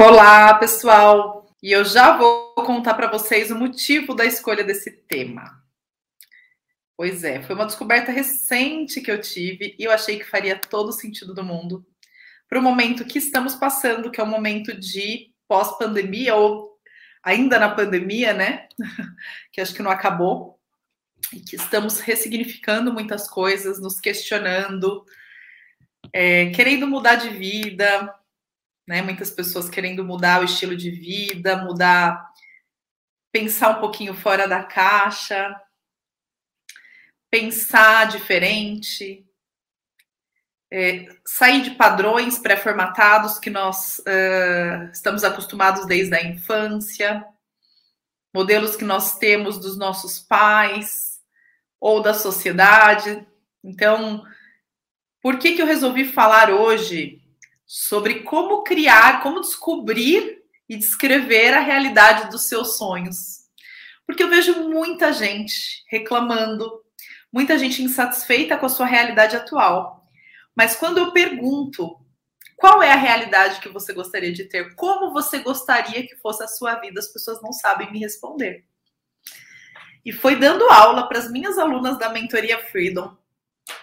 Olá, pessoal! E eu já vou contar para vocês o motivo da escolha desse tema. Pois é, foi uma descoberta recente que eu tive e eu achei que faria todo o sentido do mundo para o momento que estamos passando, que é o momento de pós-pandemia ou ainda na pandemia, né? que acho que não acabou e que estamos ressignificando muitas coisas, nos questionando, é, querendo mudar de vida, né? Muitas pessoas querendo mudar o estilo de vida, mudar, pensar um pouquinho fora da caixa, pensar diferente, é, sair de padrões pré-formatados que nós uh, estamos acostumados desde a infância, modelos que nós temos dos nossos pais ou da sociedade. Então, por que, que eu resolvi falar hoje sobre como criar, como descobrir e descrever a realidade dos seus sonhos. Porque eu vejo muita gente reclamando, muita gente insatisfeita com a sua realidade atual. Mas quando eu pergunto qual é a realidade que você gostaria de ter, como você gostaria que fosse a sua vida, as pessoas não sabem me responder. E foi dando aula para as minhas alunas da mentoria Freedom,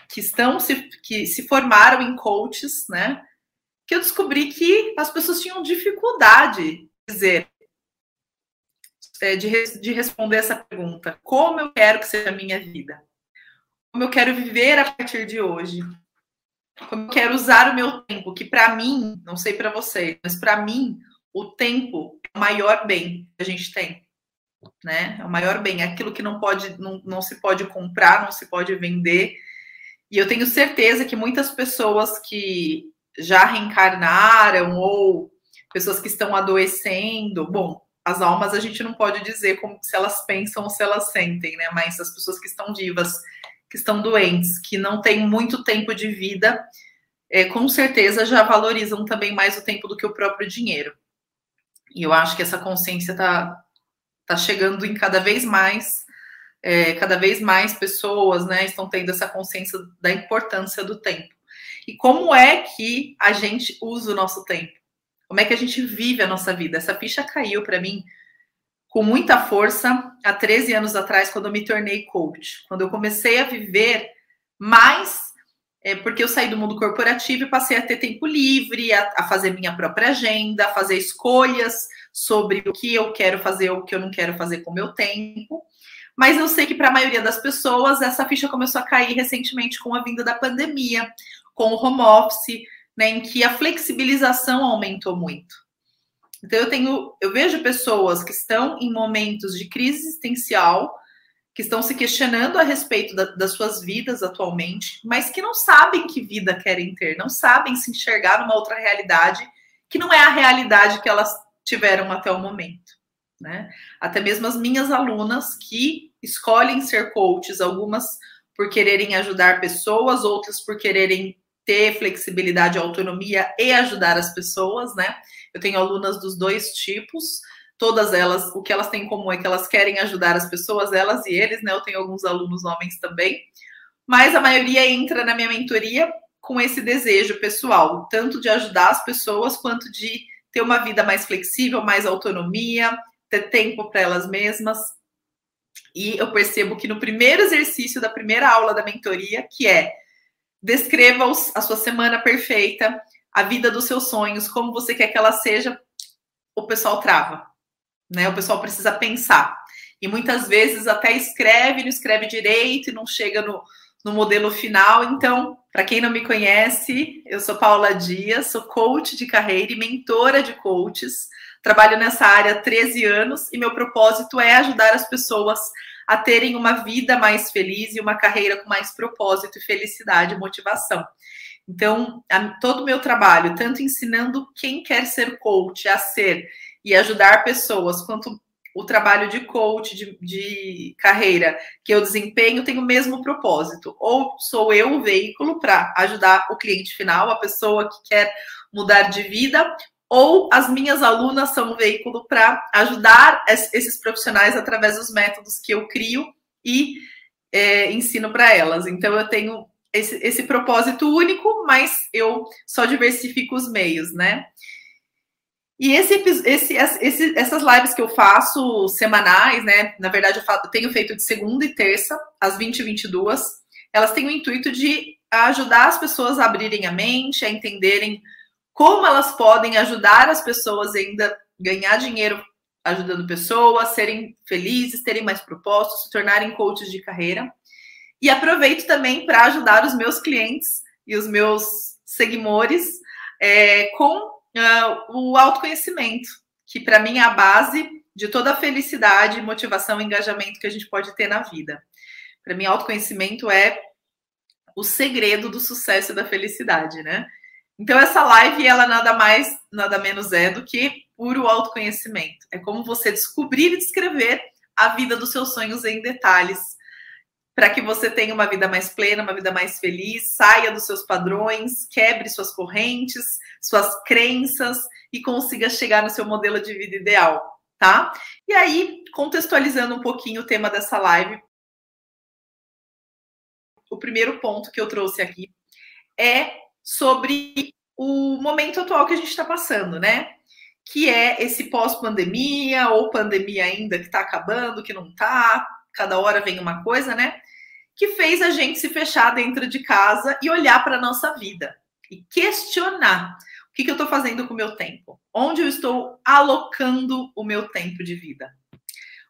que estão se, que se formaram em coaches, né? Que eu descobri que as pessoas tinham dificuldade de dizer, é, de, de responder essa pergunta: como eu quero que seja a minha vida? Como eu quero viver a partir de hoje? Como eu quero usar o meu tempo? Que para mim, não sei para vocês, mas para mim, o tempo é o maior bem que a gente tem. Né? É o maior bem, é aquilo que não pode, não, não se pode comprar, não se pode vender. E eu tenho certeza que muitas pessoas que já reencarnaram ou pessoas que estão adoecendo. Bom, as almas a gente não pode dizer como se elas pensam ou se elas sentem, né? Mas as pessoas que estão vivas, que estão doentes, que não têm muito tempo de vida, é, com certeza já valorizam também mais o tempo do que o próprio dinheiro. E eu acho que essa consciência está tá chegando em cada vez mais, é, cada vez mais pessoas, né, estão tendo essa consciência da importância do tempo. E como é que a gente usa o nosso tempo? Como é que a gente vive a nossa vida? Essa ficha caiu para mim com muita força há 13 anos atrás, quando eu me tornei coach. Quando eu comecei a viver mais, é, porque eu saí do mundo corporativo e passei a ter tempo livre, a, a fazer minha própria agenda, a fazer escolhas sobre o que eu quero fazer ou o que eu não quero fazer com o meu tempo. Mas eu sei que para a maioria das pessoas essa ficha começou a cair recentemente com a vinda da pandemia, com o home office, né, em que a flexibilização aumentou muito. Então eu tenho, eu vejo pessoas que estão em momentos de crise existencial, que estão se questionando a respeito da, das suas vidas atualmente, mas que não sabem que vida querem ter, não sabem se enxergar numa outra realidade que não é a realidade que elas tiveram até o momento. Né? Até mesmo as minhas alunas que escolhem ser coaches, algumas por quererem ajudar pessoas, outras por quererem ter flexibilidade, autonomia e ajudar as pessoas, né? Eu tenho alunas dos dois tipos, todas elas, o que elas têm em comum é que elas querem ajudar as pessoas, elas e eles, né? Eu tenho alguns alunos homens também, mas a maioria entra na minha mentoria com esse desejo pessoal, tanto de ajudar as pessoas quanto de ter uma vida mais flexível, mais autonomia, ter tempo para elas mesmas. E eu percebo que no primeiro exercício da primeira aula da mentoria, que é Descreva a sua semana perfeita, a vida dos seus sonhos, como você quer que ela seja. O pessoal trava, né? O pessoal precisa pensar. E muitas vezes até escreve, não escreve direito e não chega no, no modelo final. Então, para quem não me conhece, eu sou Paula Dias, sou coach de carreira e mentora de coaches. Trabalho nessa área há 13 anos e meu propósito é ajudar as pessoas a terem uma vida mais feliz e uma carreira com mais propósito e felicidade e motivação. Então, a, todo o meu trabalho, tanto ensinando quem quer ser coach a ser e ajudar pessoas, quanto o trabalho de coach, de, de carreira que eu desempenho, tem o mesmo propósito. Ou sou eu o veículo para ajudar o cliente final, a pessoa que quer mudar de vida, ou as minhas alunas são um veículo para ajudar esses profissionais através dos métodos que eu crio e é, ensino para elas. Então, eu tenho esse, esse, propósito único, mas eu só diversifico os meios, né? E esse, esse, esse, essas lives que eu faço semanais, né? Na verdade, eu, faço, eu tenho feito de segunda e terça, às 20 e 22. Elas têm o intuito de ajudar as pessoas a abrirem a mente, a entenderem como elas podem ajudar as pessoas ainda ganhar dinheiro ajudando pessoas, serem felizes, terem mais propósitos, se tornarem coaches de carreira. E aproveito também para ajudar os meus clientes e os meus seguidores é, com uh, o autoconhecimento, que para mim é a base de toda a felicidade, motivação e engajamento que a gente pode ter na vida. Para mim, autoconhecimento é o segredo do sucesso e da felicidade, né? Então, essa live, ela nada mais, nada menos é do que puro autoconhecimento. É como você descobrir e descrever a vida dos seus sonhos em detalhes, para que você tenha uma vida mais plena, uma vida mais feliz, saia dos seus padrões, quebre suas correntes, suas crenças e consiga chegar no seu modelo de vida ideal, tá? E aí, contextualizando um pouquinho o tema dessa live, o primeiro ponto que eu trouxe aqui é sobre o momento atual que a gente está passando, né? Que é esse pós-pandemia ou pandemia ainda que está acabando, que não está, cada hora vem uma coisa, né? Que fez a gente se fechar dentro de casa e olhar para a nossa vida e questionar o que, que eu estou fazendo com o meu tempo, onde eu estou alocando o meu tempo de vida.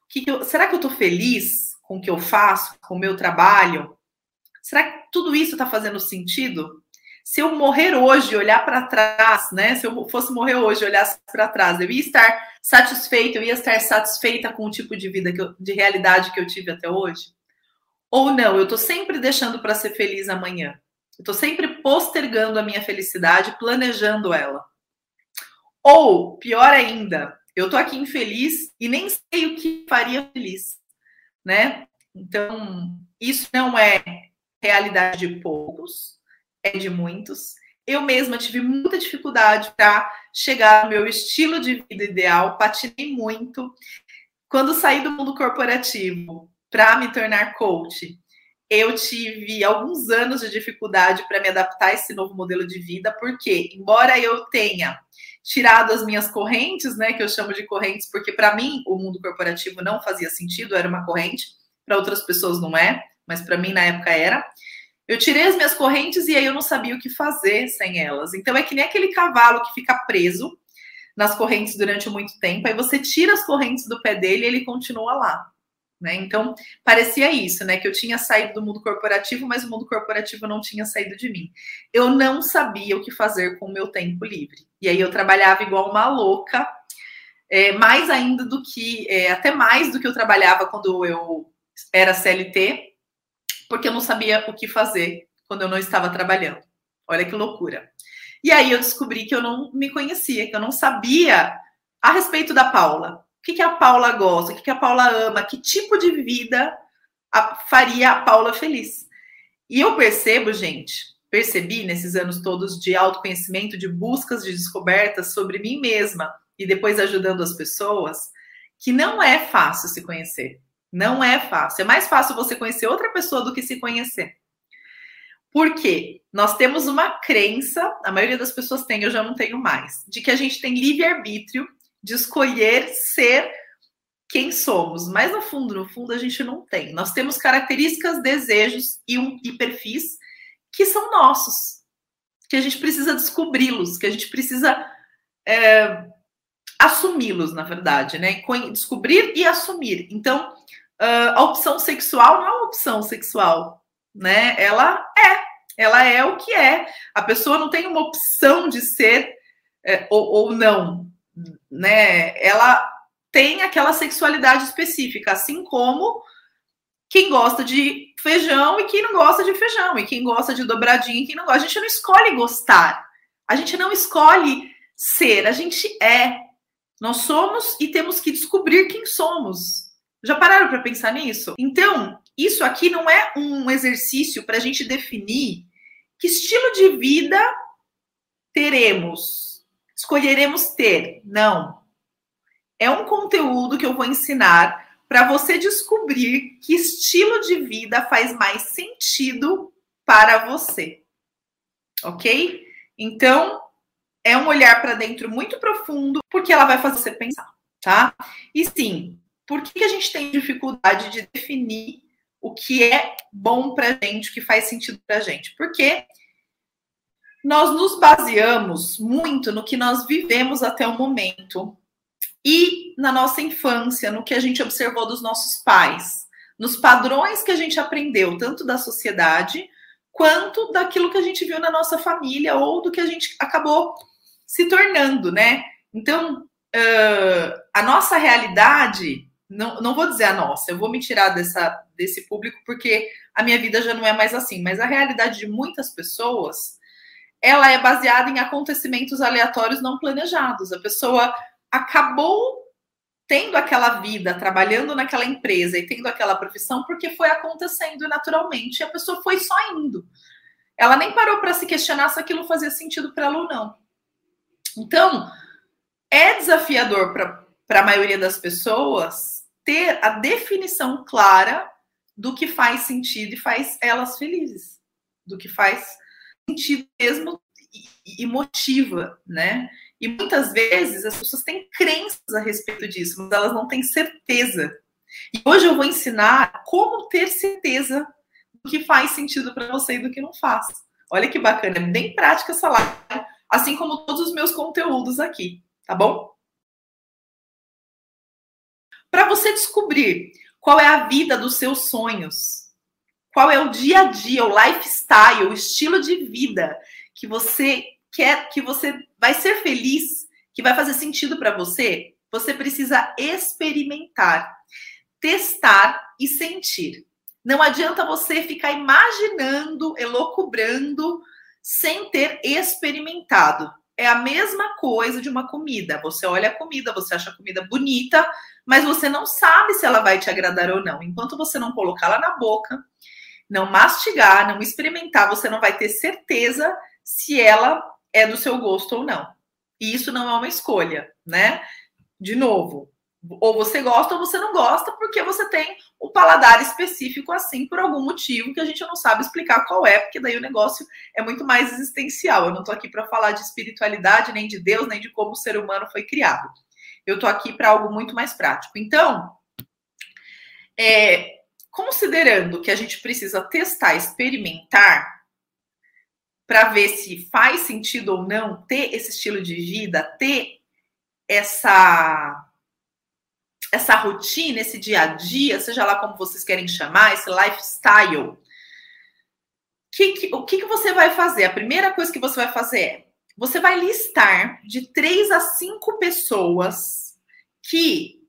Que que eu, será que eu estou feliz com o que eu faço, com o meu trabalho? Será que tudo isso está fazendo sentido? Se eu morrer hoje, olhar para trás, né? Se eu fosse morrer hoje, olhar para trás, eu ia estar satisfeita, eu ia estar satisfeita com o tipo de vida, que eu, de realidade que eu tive até hoje? Ou não, eu estou sempre deixando para ser feliz amanhã. Eu estou sempre postergando a minha felicidade, planejando ela. Ou, pior ainda, eu estou aqui infeliz e nem sei o que faria feliz, né? Então, isso não é realidade de poucos, é de muitos. Eu mesma tive muita dificuldade para chegar ao meu estilo de vida ideal, patinei muito. Quando saí do mundo corporativo para me tornar coach, eu tive alguns anos de dificuldade para me adaptar a esse novo modelo de vida, porque, embora eu tenha tirado as minhas correntes, né, que eu chamo de correntes, porque para mim o mundo corporativo não fazia sentido, era uma corrente, para outras pessoas não é, mas para mim na época era. Eu tirei as minhas correntes e aí eu não sabia o que fazer sem elas. Então é que nem aquele cavalo que fica preso nas correntes durante muito tempo, aí você tira as correntes do pé dele e ele continua lá. Né? Então, parecia isso, né? Que eu tinha saído do mundo corporativo, mas o mundo corporativo não tinha saído de mim. Eu não sabia o que fazer com o meu tempo livre. E aí eu trabalhava igual uma louca, é, mais ainda do que, é, até mais do que eu trabalhava quando eu era CLT, porque eu não sabia o que fazer quando eu não estava trabalhando. Olha que loucura. E aí eu descobri que eu não me conhecia, que eu não sabia a respeito da Paula. O que, que a Paula gosta, o que, que a Paula ama, que tipo de vida a, faria a Paula feliz. E eu percebo, gente, percebi nesses anos todos de autoconhecimento, de buscas de descobertas sobre mim mesma e depois ajudando as pessoas, que não é fácil se conhecer. Não é fácil. É mais fácil você conhecer outra pessoa do que se conhecer. Por quê? Nós temos uma crença, a maioria das pessoas tem, eu já não tenho mais, de que a gente tem livre-arbítrio de escolher ser quem somos. Mas no fundo, no fundo, a gente não tem. Nós temos características, desejos e, um, perfis que são nossos, que a gente precisa descobri-los, que a gente precisa é, assumi-los, na verdade, né? Descobrir e assumir. Então, uh, a opção sexual não é uma opção sexual, né? Ela é, ela é o que é. A pessoa não tem uma opção de ser é, ou, ou não, né? Ela tem aquela sexualidade específica, assim como quem gosta de feijão e quem não gosta de feijão, e quem gosta de dobradinha e quem não gosta. A gente não escolhe gostar, a gente não escolhe ser, a gente é. Nós somos e temos que descobrir quem somos. Já pararam para pensar nisso? Então, isso aqui não é um exercício para a gente definir que estilo de vida teremos, escolheremos ter. Não. É um conteúdo que eu vou ensinar para você descobrir que estilo de vida faz mais sentido para você. Ok? Então, é um olhar para dentro muito profundo, porque ela vai fazer você pensar, tá? E sim, por que a gente tem dificuldade de definir o que é bom para gente, o que faz sentido para gente? Porque nós nos baseamos muito no que nós vivemos até o momento e na nossa infância, no que a gente observou dos nossos pais, nos padrões que a gente aprendeu, tanto da sociedade quanto daquilo que a gente viu na nossa família ou do que a gente acabou se tornando, né? Então, uh, a nossa realidade, não, não vou dizer a nossa, eu vou me tirar dessa, desse público porque a minha vida já não é mais assim, mas a realidade de muitas pessoas, ela é baseada em acontecimentos aleatórios não planejados. A pessoa acabou tendo aquela vida, trabalhando naquela empresa e tendo aquela profissão porque foi acontecendo naturalmente e a pessoa foi só indo. Ela nem parou para se questionar se aquilo fazia sentido para ela ou não. Então, é desafiador para a maioria das pessoas ter a definição clara do que faz sentido e faz elas felizes, do que faz sentido mesmo e, motiva, né? E muitas vezes as pessoas têm crenças a respeito disso, mas elas não têm certeza. E hoje eu vou ensinar como ter certeza do que faz sentido para você e do que não faz. Olha que bacana, é bem prática essa live, assim como todos os meus conteúdos aqui, tá bom? Para você descobrir qual é a vida dos seus sonhos, qual é o dia a dia, o lifestyle, o estilo de vida que você quer, que você vai ser feliz, que vai fazer sentido para você, você precisa experimentar, testar e sentir. Não adianta você ficar imaginando, elocubrando, sem ter experimentado. É a mesma coisa de uma comida. Você olha a comida, você acha a comida bonita, mas você não sabe se ela vai te agradar ou não. Enquanto você não colocá-la na boca, não mastigar, não experimentar, você não vai ter certeza se ela é do seu gosto ou não. E isso não é uma escolha, né? De novo, ou você gosta ou você não gosta, porque você tem um paladar específico assim por algum motivo que a gente não sabe explicar qual é, porque daí o negócio é muito mais existencial. Eu não estou aqui para falar de espiritualidade, nem de Deus, nem de como o ser humano foi criado. Eu estou aqui para algo muito mais prático. Então, é, considerando que a gente precisa testar, experimentar, para ver se faz sentido ou não ter esse estilo de vida, ter essa essa rotina, esse dia a dia, seja lá como vocês querem chamar, esse lifestyle. Que, que, o que, que você vai fazer? A primeira coisa que você vai fazer é você vai listar de três a cinco pessoas que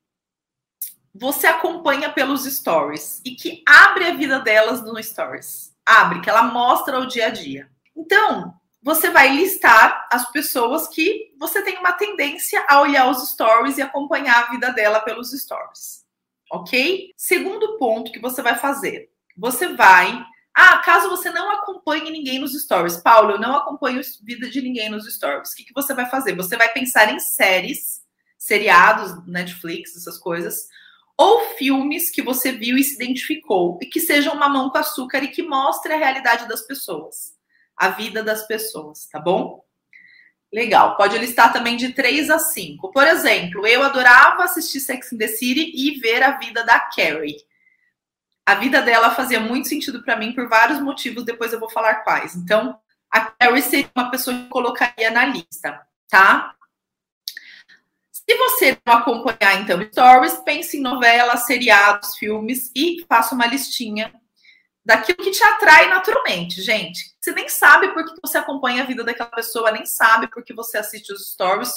você acompanha pelos stories e que abre a vida delas no stories. Abre, que ela mostra o dia a dia. Então, você vai listar as pessoas que você tem uma tendência a olhar os stories e acompanhar a vida dela pelos stories. Ok? Segundo ponto que você vai fazer: você vai. Ah, caso você não acompanhe ninguém nos stories, Paulo, eu não acompanho a vida de ninguém nos stories. O que, que você vai fazer? Você vai pensar em séries, seriados, Netflix, essas coisas, ou filmes que você viu e se identificou e que sejam mamão com açúcar e que mostrem a realidade das pessoas a vida das pessoas, tá bom? Legal. Pode listar também de 3 a 5. Por exemplo, eu adorava assistir Sex and the City e ver a vida da Carrie. A vida dela fazia muito sentido para mim por vários motivos, depois eu vou falar quais. Então, a Carrie seria uma pessoa que colocaria na lista, tá? Se você não acompanhar, então, stories, pense em novelas, seriados, filmes e faça uma listinha daquilo que te atrai naturalmente, gente. Você nem sabe por que você acompanha a vida daquela pessoa, nem sabe por que você assiste os stories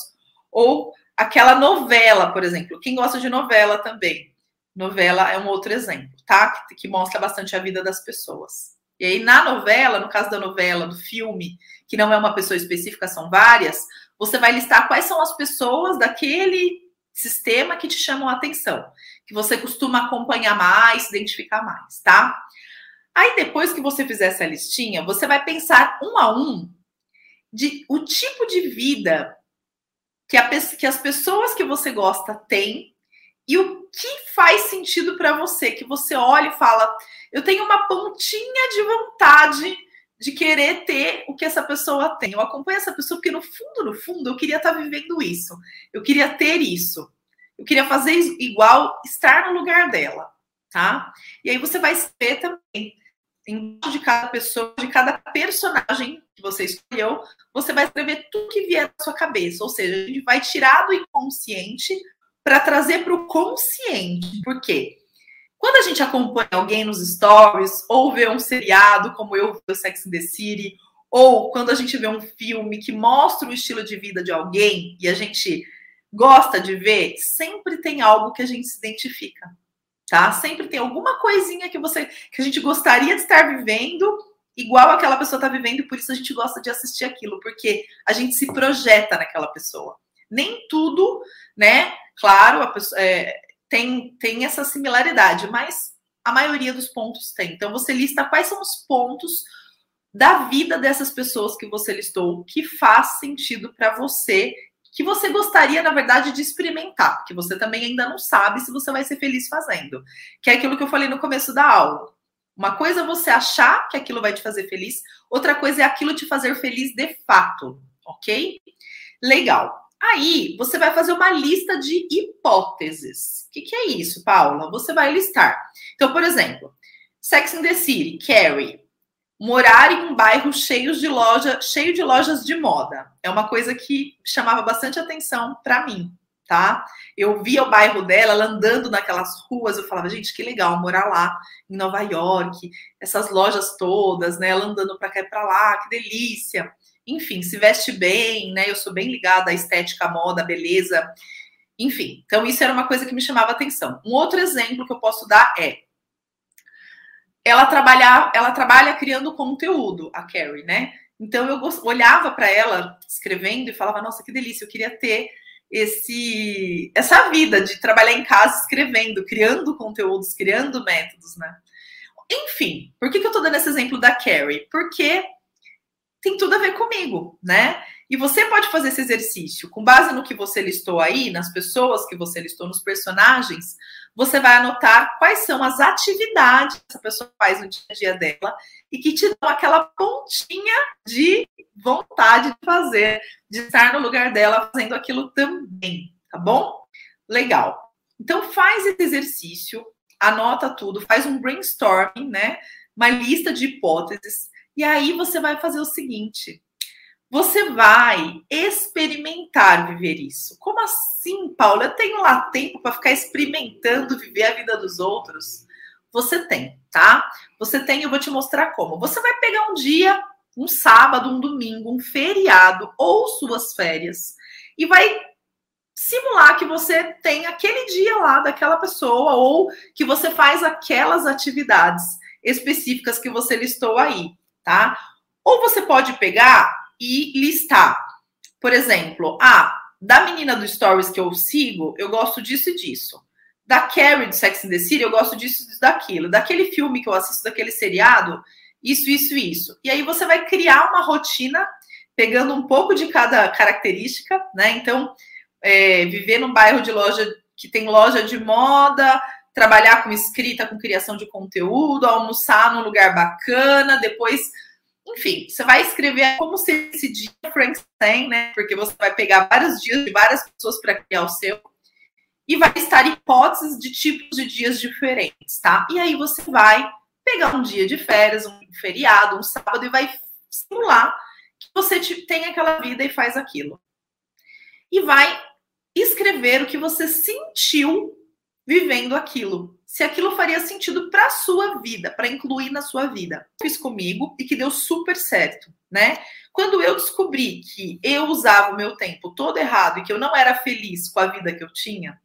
ou aquela novela, por exemplo. Quem gosta de novela também. Novela é um outro exemplo, tá? Que, que mostra bastante a vida das pessoas. E aí, na novela, no caso da novela, do filme, que não é uma pessoa específica, são várias, você vai listar quais são as pessoas daquele sistema que te chamam a atenção, que você costuma acompanhar mais, identificar mais, tá? Aí depois que você fizer essa listinha, você vai pensar um a um de o tipo de vida que, a, que as pessoas que você gosta têm e o que faz sentido para você, que você olha e fala, eu tenho uma pontinha de vontade de querer ter o que essa pessoa tem. Eu acompanho essa pessoa porque, no fundo, no fundo, eu queria estar vivendo isso. Eu queria ter isso. Eu queria fazer igual, estar no lugar dela, tá? E aí você vai ver também, embaixo de cada pessoa, de cada personagem que você escolheu, você vai escrever tudo que vier na sua cabeça. Ou seja, a gente vai tirar do inconsciente para trazer para o consciente. Por quê? Quando a gente acompanha alguém nos stories, ou vê um seriado, como eu vi o Sex and the City, ou quando a gente vê um filme que mostra o estilo de vida de alguém e a gente gosta de ver, sempre tem algo que a gente se identifica, tá? Sempre tem alguma coisinha que você que a gente gostaria de estar vivendo, igual aquela pessoa está vivendo, e por isso a gente gosta de assistir aquilo, porque a gente se projeta naquela pessoa. Nem tudo, né? Claro, pessoa, é, tem, tem essa similaridade, mas a maioria dos pontos tem. Então, você lista quais são os pontos da vida dessas pessoas que você listou que faz sentido para você, que você gostaria, na verdade, de experimentar, porque você também ainda não sabe se você vai ser feliz fazendo. Que é aquilo que eu falei no começo da aula. Uma coisa é você achar que aquilo vai te fazer feliz, outra coisa é aquilo te fazer feliz de fato, ok? Legal. Aí você vai fazer uma lista de hipóteses. O que, que, é isso, Paula? Você vai listar. Então, por exemplo, Sex in the City, Carrie, morar em um bairro cheio de loja, cheio de lojas de moda. É uma coisa que chamava bastante atenção para mim, tá? Eu via o bairro dela, ela andando naquelas ruas, eu falava, gente, que legal morar lá em Nova York, essas lojas todas, né? Ela andando para cá e para lá, que delícia enfim, se veste bem, né? Eu sou bem ligada à estética, à moda, à beleza. Enfim, então isso era uma coisa que me chamava atenção. Um outro exemplo que eu posso dar é ela trabalhar, ela trabalha criando conteúdo, a Carrie, né? Então eu olhava para ela escrevendo e falava, nossa, que delícia, eu queria ter esse essa vida de trabalhar em casa escrevendo, criando conteúdos, criando métodos, né? Enfim, por que, que eu tô dando esse exemplo da Carrie? Porque tem tudo a ver comigo, né? E você pode fazer esse exercício com base no que você listou aí, nas pessoas que você listou, nos personagens. Você vai anotar quais são as atividades que essa pessoa faz no dia a dia dela e que te dão aquela pontinha de vontade de fazer, de estar no lugar dela fazendo aquilo também, tá bom? Legal. Então faz esse exercício, anota tudo, faz um brainstorming, né? Uma lista de hipóteses e aí você vai fazer o seguinte: você vai experimentar viver isso. Como assim, Paula? Eu tenho lá tempo para ficar experimentando viver a vida dos outros? Você tem, tá? Você tem, eu vou te mostrar como. Você vai pegar um dia, um sábado, um domingo, um feriado ou suas férias e vai simular que você tem aquele dia lá daquela pessoa ou que você faz aquelas atividades específicas que você listou aí tá? Ou você pode pegar e listar, por exemplo, ah, da menina do Stories que eu sigo, eu gosto disso e disso. Da Carrie do Sex and the City, eu gosto disso e daquilo. Daquele filme que eu assisto, daquele seriado, isso, isso, isso. E aí você vai criar uma rotina pegando um pouco de cada característica, né? Então, é, viver num bairro de loja que tem loja de moda, trabalhar com escrita, com criação de conteúdo, almoçar num lugar bacana, depois, enfim, você vai escrever como se esse dia Frankenstein, né? Porque você vai pegar vários dias de várias pessoas para criar o seu e vai estar hipóteses de tipos de dias diferentes, tá? E aí você vai pegar um dia de férias, um feriado, um sábado e vai simular que você tem aquela vida e faz aquilo. E vai escrever o que você sentiu vivendo aquilo. Se aquilo faria sentido para sua vida, para incluir na sua vida. Fiz comigo e que deu super certo, né? Quando eu descobri que eu usava o meu tempo todo errado e que eu não era feliz com a vida que eu tinha,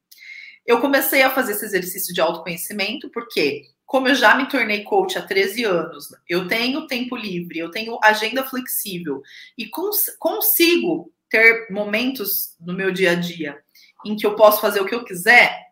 eu comecei a fazer esse exercício de autoconhecimento, porque como eu já me tornei coach há 13 anos, eu tenho tempo livre, eu tenho agenda flexível e cons consigo ter momentos no meu dia a dia em que eu posso fazer o que eu quiser,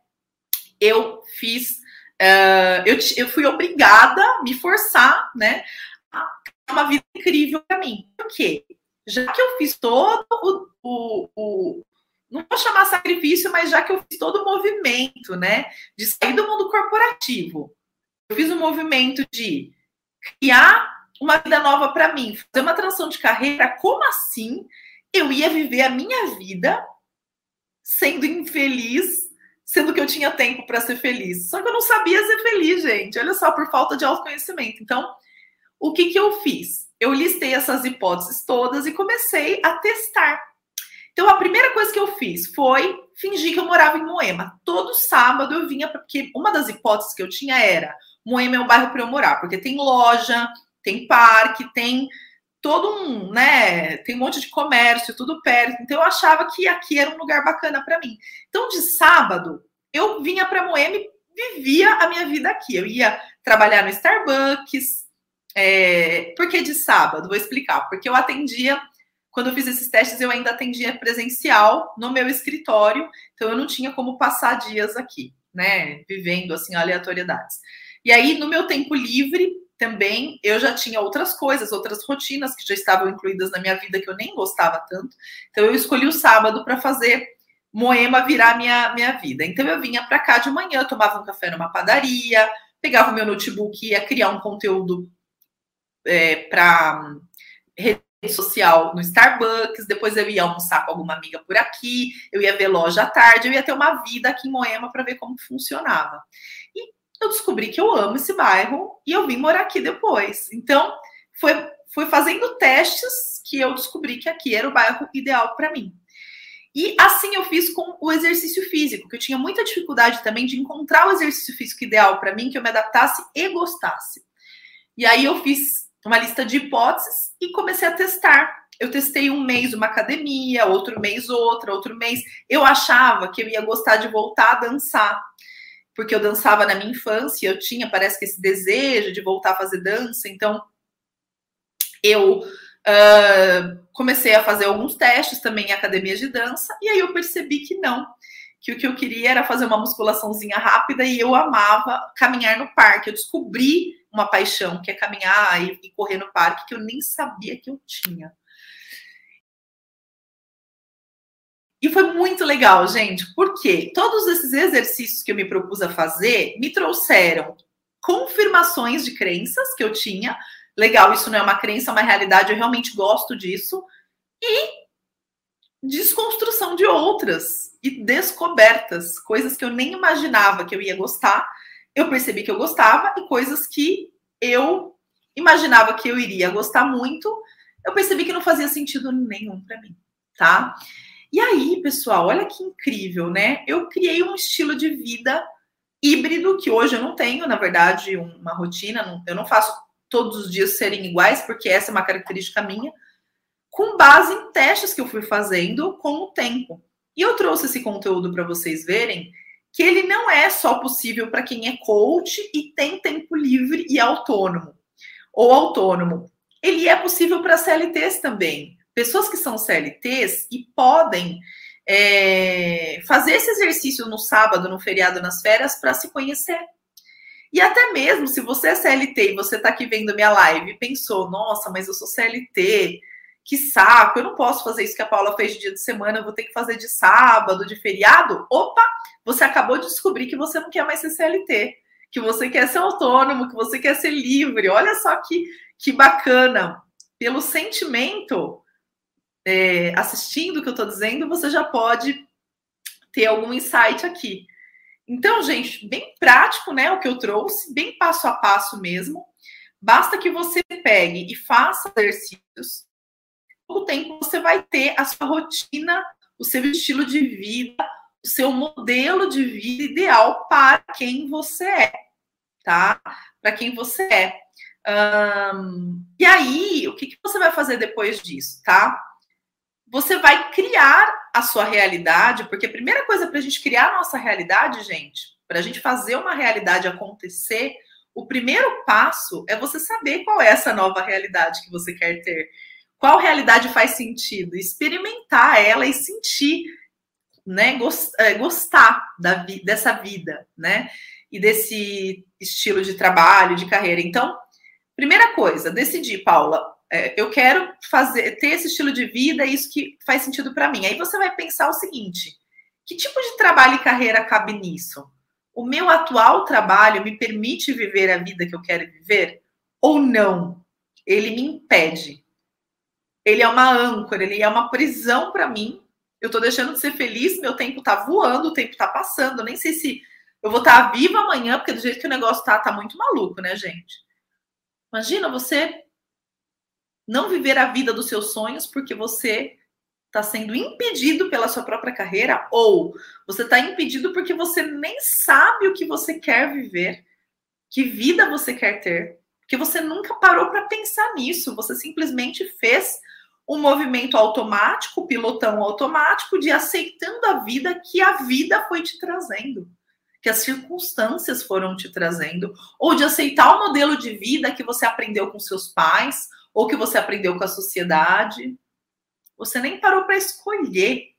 eu fiz, uh, eu, eu fui obrigada a me forçar, né, a uma vida incrível para mim. Por quê? Já que eu fiz todo o, o, o não vou chamar sacrifício, mas já que eu fiz todo o movimento, né, de sair do mundo corporativo, eu fiz o um movimento de criar uma vida nova para mim, fazer uma transição de carreira, como assim eu ia viver a minha vida sendo infeliz, sendo que eu tinha tempo para ser feliz? Só que eu não sabia ser feliz, gente. Olha só, por falta de autoconhecimento. Então, o que que eu fiz? Eu listei essas hipóteses todas e comecei a testar. Então, a primeira coisa que eu fiz foi fingir que eu morava em Moema. Todo sábado eu vinha, porque uma das hipóteses que eu tinha era: Moema é um bairro para eu morar, porque tem loja, tem parque, tem todo um, né? Tem um monte de comércio, tudo perto. Então, eu achava que aqui era um lugar bacana para mim. Então, de sábado, eu vinha para Moema e vivia a minha vida aqui. Eu ia trabalhar no Starbucks. É... Por que de sábado? Vou explicar. Porque eu atendia quando eu fiz esses testes, eu ainda atendia presencial no meu escritório, então eu não tinha como passar dias aqui, né, vivendo assim aleatoriedades. E aí, no meu tempo livre, também eu já tinha outras coisas, outras rotinas que já estavam incluídas na minha vida que eu nem gostava tanto. Então eu escolhi o sábado para fazer Moema virar minha minha vida. Então eu vinha para cá de manhã, tomava um café numa padaria, pegava o meu notebook e ia criar um conteúdo é, para social no Starbucks, depois eu ia almoçar com alguma amiga por aqui, eu ia ver loja à tarde, eu ia ter uma vida aqui em Moema para ver como funcionava. Eu descobri que eu amo esse bairro e eu vim morar aqui depois. Então, foi, foi fazendo testes que eu descobri que aqui era o bairro ideal para mim. E assim eu fiz com o exercício físico, que eu tinha muita dificuldade também de encontrar o exercício físico ideal para mim, que eu me adaptasse e gostasse. E aí eu fiz uma lista de hipóteses e comecei a testar. Eu testei um mês uma academia, outro mês outra, outro mês. Eu achava que eu ia gostar de voltar a dançar, porque eu dançava na minha infância, eu tinha, parece que esse desejo de voltar a fazer dança. Então, eu uh, comecei a fazer alguns testes também em academias de dança, e aí eu percebi que não, que o que eu queria era fazer uma musculaçãozinha rápida e eu amava caminhar no parque. Eu descobri uma paixão, que é caminhar e, e correr no parque, que eu nem sabia que eu tinha. E foi muito legal, gente, porque todos esses exercícios que eu me propus a fazer me trouxeram confirmações de crenças que eu tinha. Legal, isso não é uma crença, é uma realidade, eu realmente gosto disso. E desconstrução de outras e descobertas, coisas que eu nem imaginava que eu ia gostar. Eu percebi que eu gostava e coisas que eu imaginava que eu iria gostar muito, eu percebi que não fazia sentido nenhum para mim, tá? E aí, pessoal, olha que incrível, né? Eu criei um estilo de vida híbrido que hoje eu não tenho, na verdade, uma rotina, eu não faço todos os dias serem iguais, porque essa é uma característica minha com base em testes que eu fui fazendo com o tempo. E eu trouxe esse conteúdo para vocês verem que ele não é só possível para quem é coach e tem tempo livre e autônomo ou autônomo. Ele é possível para CLTs também. Pessoas que são CLTs e podem é, fazer esse exercício no sábado, no feriado, nas férias, para se conhecer. E até mesmo se você é CLT e você está aqui vendo minha live e pensou, nossa, mas eu sou CLT, que saco, eu não posso fazer isso que a Paula fez de dia de semana, eu vou ter que fazer de sábado, de feriado. Opa, você acabou de descobrir que você não quer mais ser CLT, que você quer ser autônomo, que você quer ser livre. Olha só que, que bacana. Pelo sentimento, é, assistindo o que eu estou dizendo, você já pode ter algum insight aqui. Então, gente, bem prático, né? O que eu trouxe, bem passo a passo mesmo. Basta que você pegue e faça exercícios pouco tempo você vai ter a sua rotina, o seu estilo de vida, o seu modelo de vida ideal para quem você é, tá? Para quem você é. E aí, o que, que você vai fazer depois disso, tá? Você vai criar a sua realidade, porque a primeira coisa para a gente criar a nossa realidade, gente, para a gente fazer uma realidade acontecer, o primeiro passo é você saber qual é essa nova realidade que você quer ter. Qual realidade faz sentido? Experimentar ela e sentir, né? É, gostar da, dessa vida, né? E desse estilo de trabalho, de carreira. Então, primeira coisa, decidir, Paula, é, eu quero fazer, ter esse estilo de vida, é isso que faz sentido para mim. Aí você vai pensar o seguinte: que tipo de trabalho e carreira cabe nisso? O meu atual trabalho me permite viver a vida que eu quero viver ou não? ele me impede. Ele é uma âncora, ele é uma prisão para mim. Eu tô deixando de ser feliz, meu tempo tá voando, o tempo tá passando. Eu nem sei se eu vou estar tá viva amanhã, porque do jeito que o negócio tá, tá muito maluco, né, gente? Imagina você não viver a vida dos seus sonhos porque você está sendo impedido pela sua própria carreira ou você está impedido porque você nem sabe o que você quer viver, que vida você quer ter, porque você nunca parou para pensar nisso, você simplesmente fez um movimento automático, pilotão automático de aceitando a vida que a vida foi te trazendo, que as circunstâncias foram te trazendo, ou de aceitar o modelo de vida que você aprendeu com seus pais, ou que você aprendeu com a sociedade. Você nem parou para escolher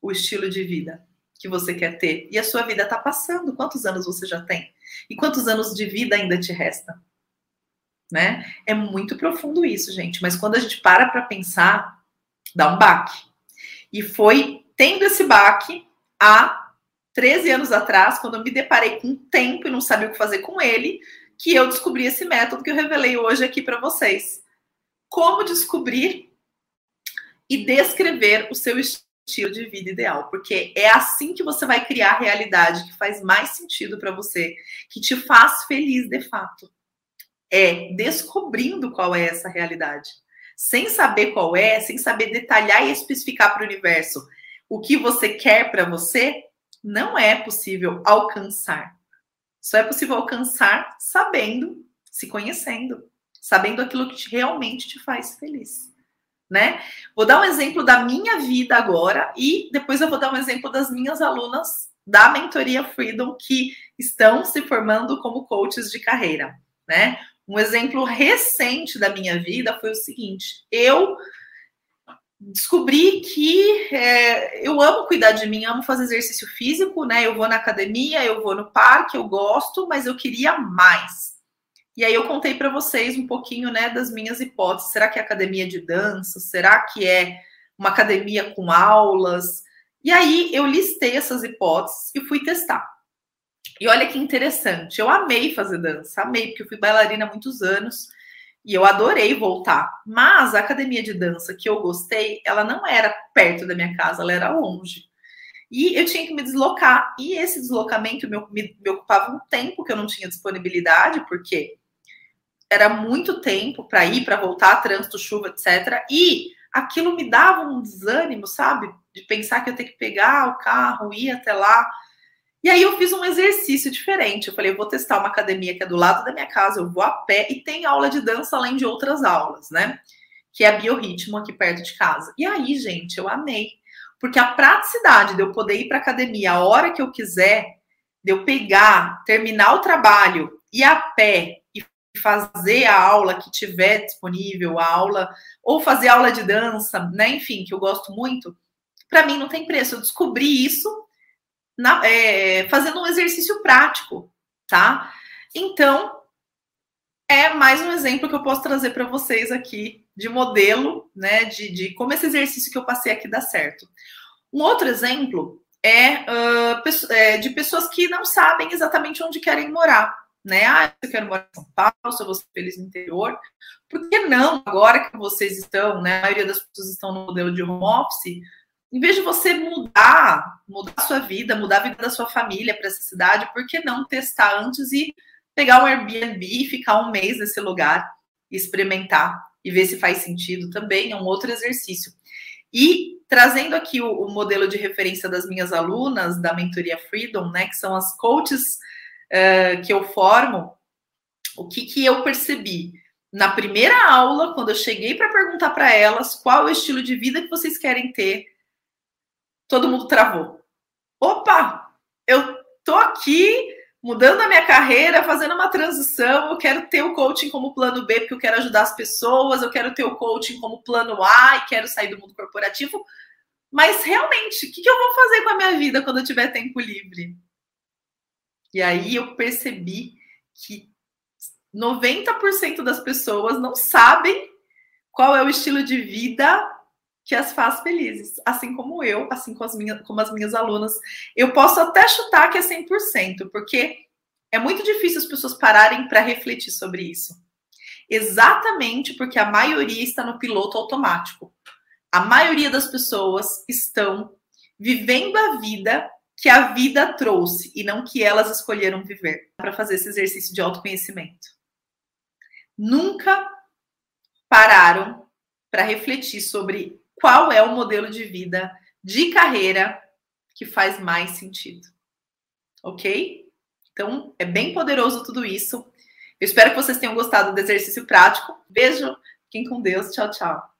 o estilo de vida que você quer ter. E a sua vida está passando. Quantos anos você já tem? E quantos anos de vida ainda te resta? Né? É muito profundo isso, gente. Mas quando a gente para para pensar, dá um baque. E foi tendo esse baque há 13 anos atrás, quando eu me deparei com o tempo e não sabia o que fazer com ele, que eu descobri esse método que eu revelei hoje aqui para vocês. Como descobrir e descrever o seu estilo de vida ideal, porque é assim que você vai criar a realidade que faz mais sentido para você, que te faz feliz de fato. É descobrindo qual é essa realidade. Sem saber qual é, sem saber detalhar e especificar para o universo o que você quer para você, não é possível alcançar. Só é possível alcançar sabendo, se conhecendo, sabendo aquilo que realmente te faz feliz. Né? Vou dar um exemplo da minha vida agora e depois eu vou dar um exemplo das minhas alunas da mentoria Freedom que estão se formando como coaches de carreira, né? Um exemplo recente da minha vida foi o seguinte: eu descobri que é, eu amo cuidar de mim, amo fazer exercício físico, né? Eu vou na academia, eu vou no parque, eu gosto, mas eu queria mais. E aí eu contei para vocês um pouquinho, né, das minhas hipóteses. Será que é academia de dança? Será que é uma academia com aulas? E aí eu listei essas hipóteses e fui testar. E olha que interessante, eu amei fazer dança, amei, porque eu fui bailarina há muitos anos. E eu adorei voltar. Mas a academia de dança que eu gostei, ela não era perto da minha casa, ela era longe. E eu tinha que me deslocar. E esse deslocamento me, me, me ocupava um tempo que eu não tinha disponibilidade, porque era muito tempo para ir, para voltar, trânsito, chuva, etc. E aquilo me dava um desânimo, sabe? De pensar que eu tenho que pegar o carro, ir até lá. E aí eu fiz um exercício diferente. Eu falei, eu vou testar uma academia que é do lado da minha casa, eu vou a pé e tem aula de dança além de outras aulas, né? Que é a biorritmo aqui perto de casa. E aí, gente, eu amei. Porque a praticidade de eu poder ir para academia a hora que eu quiser, de eu pegar, terminar o trabalho, ir a pé e fazer a aula que tiver disponível, a aula, ou fazer aula de dança, né? Enfim, que eu gosto muito, para mim não tem preço. Eu descobri isso na, é, fazendo um exercício prático, tá? Então, é mais um exemplo que eu posso trazer para vocês aqui de modelo, né? De, de, como esse exercício que eu passei aqui dá certo. Um outro exemplo é, uh, é, de pessoas que não sabem exatamente onde querem morar, né? Ah, eu quero morar em São Paulo, se eu vou ser feliz no interior. Por que não, agora que vocês estão, né? A maioria das pessoas estão no modelo de home office, em vez de você mudar, mudar a sua vida, mudar a vida da sua família para essa cidade, por que não testar antes e pegar um Airbnb e ficar um mês nesse lugar, experimentar e ver se faz sentido também? É um outro exercício. E trazendo aqui o, o modelo de referência das minhas alunas da mentoria Freedom, né, que são as coaches uh, que eu formo, o que, que eu percebi? Na primeira aula, quando eu cheguei para perguntar para elas qual é o estilo de vida que vocês querem ter, todo mundo travou. Opa, eu tô aqui mudando a minha carreira, fazendo uma transição, eu quero ter o coaching como plano B, porque eu quero ajudar as pessoas, eu quero ter o coaching como plano A e quero sair do mundo corporativo. Mas realmente, o que, eu vou fazer com a minha vida quando eu tiver tempo livre? E aí eu percebi que 90% das pessoas não sabem qual é o estilo de vida que as faz felizes, assim como eu, assim como as minhas, como as minhas alunas. Eu posso até chutar que é 100%, porque é muito difícil as pessoas pararem para refletir sobre isso. exatamente porque a maioria está no piloto automático. A maioria das pessoas estão vivendo a vida que a vida trouxe e não que elas escolheram viver para fazer esse exercício de autoconhecimento. Nunca pararam para refletir sobre qual é o modelo de vida, de carreira que faz mais sentido. Ok? Então, é bem poderoso tudo isso. Eu espero que vocês tenham gostado do exercício prático. Beijo, fiquem com Deus. Tchau, tchau.